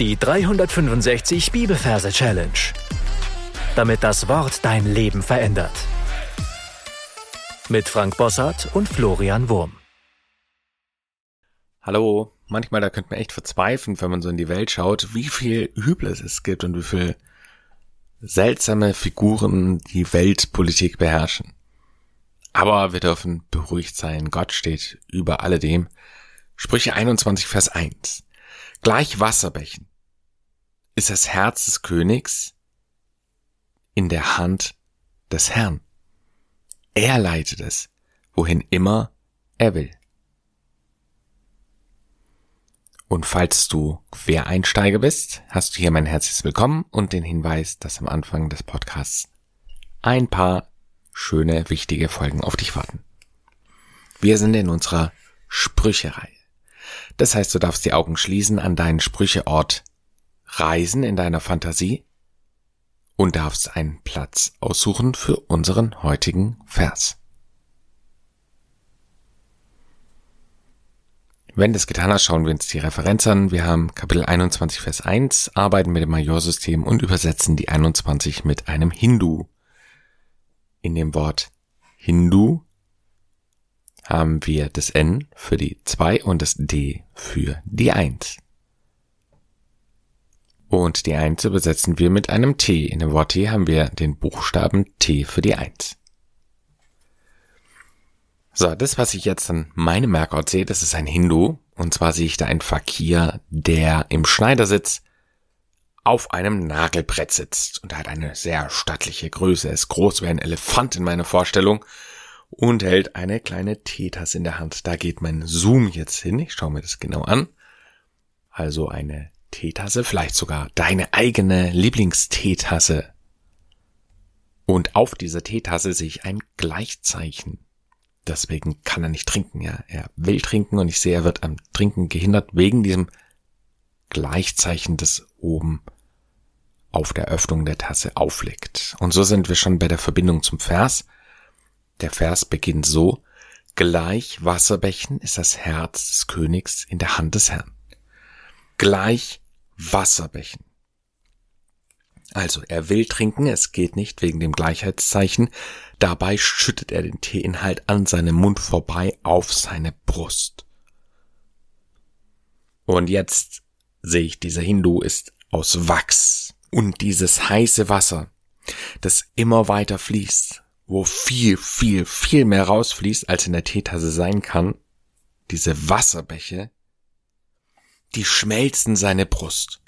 Die 365 Bibelverse Challenge. Damit das Wort dein Leben verändert. Mit Frank Bossart und Florian Wurm. Hallo, manchmal da könnte man echt verzweifeln, wenn man so in die Welt schaut, wie viel Übles es gibt und wie viel seltsame Figuren die Weltpolitik beherrschen. Aber wir dürfen beruhigt sein. Gott steht über alledem. Sprüche 21, Vers 1. Gleich Wasserbächen ist das Herz des Königs in der Hand des Herrn. Er leitet es, wohin immer er will. Und falls du Quereinsteiger bist, hast du hier mein herzliches Willkommen und den Hinweis, dass am Anfang des Podcasts ein paar schöne, wichtige Folgen auf dich warten. Wir sind in unserer Sprücherei. Das heißt, du darfst die Augen schließen, an deinen Sprücheort reisen in deiner Fantasie und darfst einen Platz aussuchen für unseren heutigen Vers. Wenn das getan hast, schauen wir uns die Referenz an. Wir haben Kapitel 21, Vers 1, arbeiten mit dem Majorsystem und übersetzen die 21 mit einem Hindu. In dem Wort Hindu haben wir das N für die 2 und das D für die 1. Und die 1 übersetzen wir mit einem T. In dem Wort T haben wir den Buchstaben T für die 1. So, das, was ich jetzt an meinem Merkort sehe, das ist ein Hindu. Und zwar sehe ich da einen Fakir, der im Schneidersitz auf einem Nagelbrett sitzt. Und er hat eine sehr stattliche Größe. Er ist groß wie ein Elefant in meiner Vorstellung und hält eine kleine Teetasse in der Hand. Da geht mein Zoom jetzt hin. Ich schaue mir das genau an. Also eine Teetasse, vielleicht sogar deine eigene Lieblingsteetasse. Und auf dieser Teetasse sehe ich ein Gleichzeichen. Deswegen kann er nicht trinken, ja. Er will trinken und ich sehe, er wird am Trinken gehindert wegen diesem Gleichzeichen, das oben auf der Öffnung der Tasse aufliegt. Und so sind wir schon bei der Verbindung zum Vers. Der Vers beginnt so, gleich Wasserbächen ist das Herz des Königs in der Hand des Herrn. Gleich Wasserbächen. Also, er will trinken, es geht nicht wegen dem Gleichheitszeichen. Dabei schüttet er den Teeinhalt an seinem Mund vorbei auf seine Brust. Und jetzt sehe ich, dieser Hindu ist aus Wachs. Und dieses heiße Wasser, das immer weiter fließt, wo viel, viel, viel mehr rausfließt, als in der Teetasse sein kann, diese Wasserbäche, die schmelzen seine Brust.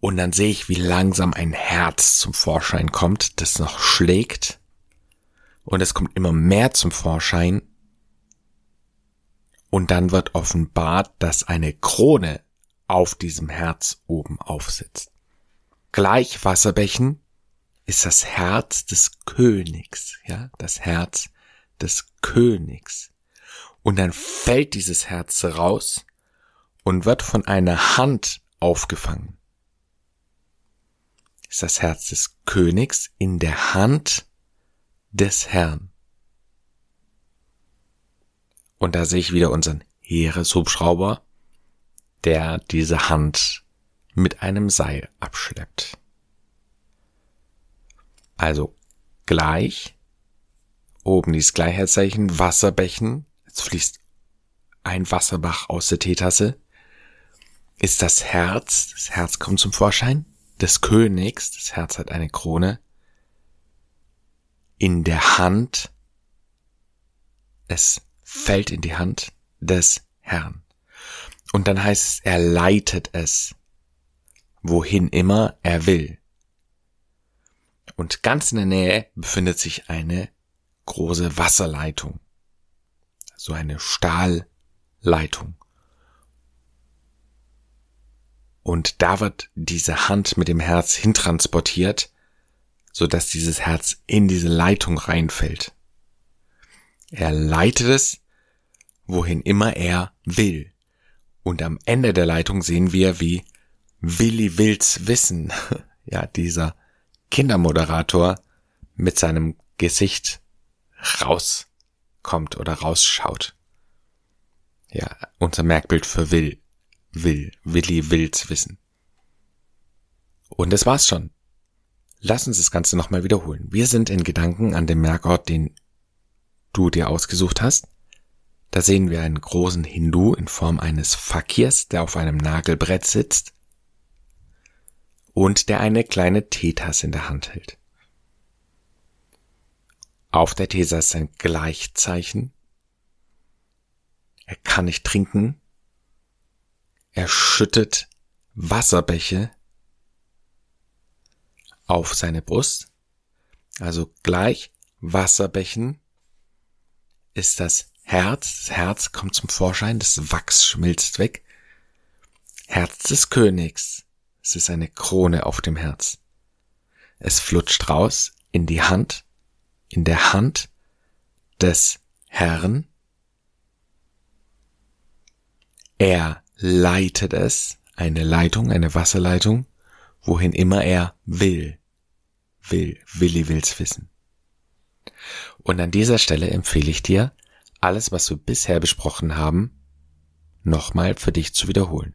Und dann sehe ich, wie langsam ein Herz zum Vorschein kommt, das noch schlägt. Und es kommt immer mehr zum Vorschein. Und dann wird offenbart, dass eine Krone auf diesem Herz oben aufsitzt. Gleich Wasserbächen ist das Herz des Königs, ja, das Herz des Königs. Und dann fällt dieses Herz raus und wird von einer Hand aufgefangen. Ist das Herz des Königs in der Hand des Herrn. Und da sehe ich wieder unseren Heereshubschrauber, der diese Hand mit einem Seil abschleppt. Also gleich, oben dieses Gleichheitszeichen, Wasserbächen, jetzt fließt ein Wasserbach aus der Teetasse, ist das Herz, das Herz kommt zum Vorschein, des Königs, das Herz hat eine Krone, in der Hand, es fällt in die Hand des Herrn. Und dann heißt es, er leitet es, wohin immer er will. Und ganz in der Nähe befindet sich eine große Wasserleitung. So eine Stahlleitung. Und da wird diese Hand mit dem Herz hintransportiert, so dass dieses Herz in diese Leitung reinfällt. Er leitet es, wohin immer er will. Und am Ende der Leitung sehen wir, wie Willi Wills Wissen, ja, dieser Kindermoderator mit seinem Gesicht rauskommt oder rausschaut. Ja, unser Merkbild für will, will, Willi will's wissen. Und das war's schon. Lass uns das Ganze nochmal wiederholen. Wir sind in Gedanken an dem Merkort, den du dir ausgesucht hast. Da sehen wir einen großen Hindu in Form eines Fakirs, der auf einem Nagelbrett sitzt und der eine kleine Teetasse in der Hand hält. Auf der Tesa ist ein Gleichzeichen. Er kann nicht trinken. Er schüttet Wasserbäche auf seine Brust. Also gleich Wasserbächen ist das Herz. Das Herz kommt zum Vorschein, das Wachs schmilzt weg. Herz des Königs. Es ist eine Krone auf dem Herz. Es flutscht raus in die Hand, in der Hand des Herrn. Er leitet es, eine Leitung, eine Wasserleitung, wohin immer er will will, Willi will's wissen. Und an dieser Stelle empfehle ich dir, alles, was wir bisher besprochen haben, nochmal für dich zu wiederholen.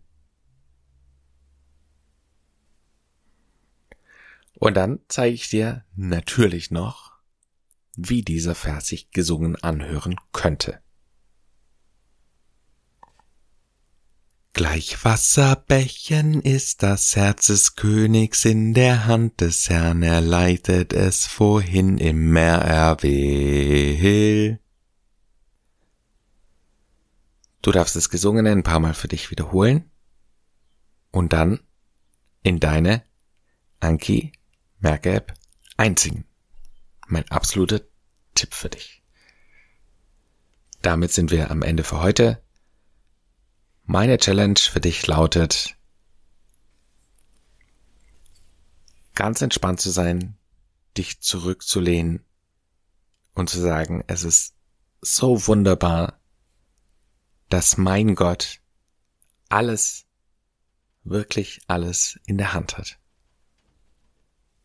Und dann zeige ich dir natürlich noch, wie dieser Vers sich gesungen anhören könnte. Gleich Wasserbächen ist das Herz des Königs in der Hand des Herrn, er leitet es vorhin im Meer er will. Du darfst das Gesungene ein paar Mal für dich wiederholen und dann in deine Anki Merk-App einsingen. Mein absoluter Tipp für dich. Damit sind wir am Ende für heute. Meine Challenge für dich lautet, ganz entspannt zu sein, dich zurückzulehnen und zu sagen, es ist so wunderbar, dass mein Gott alles, wirklich alles in der Hand hat.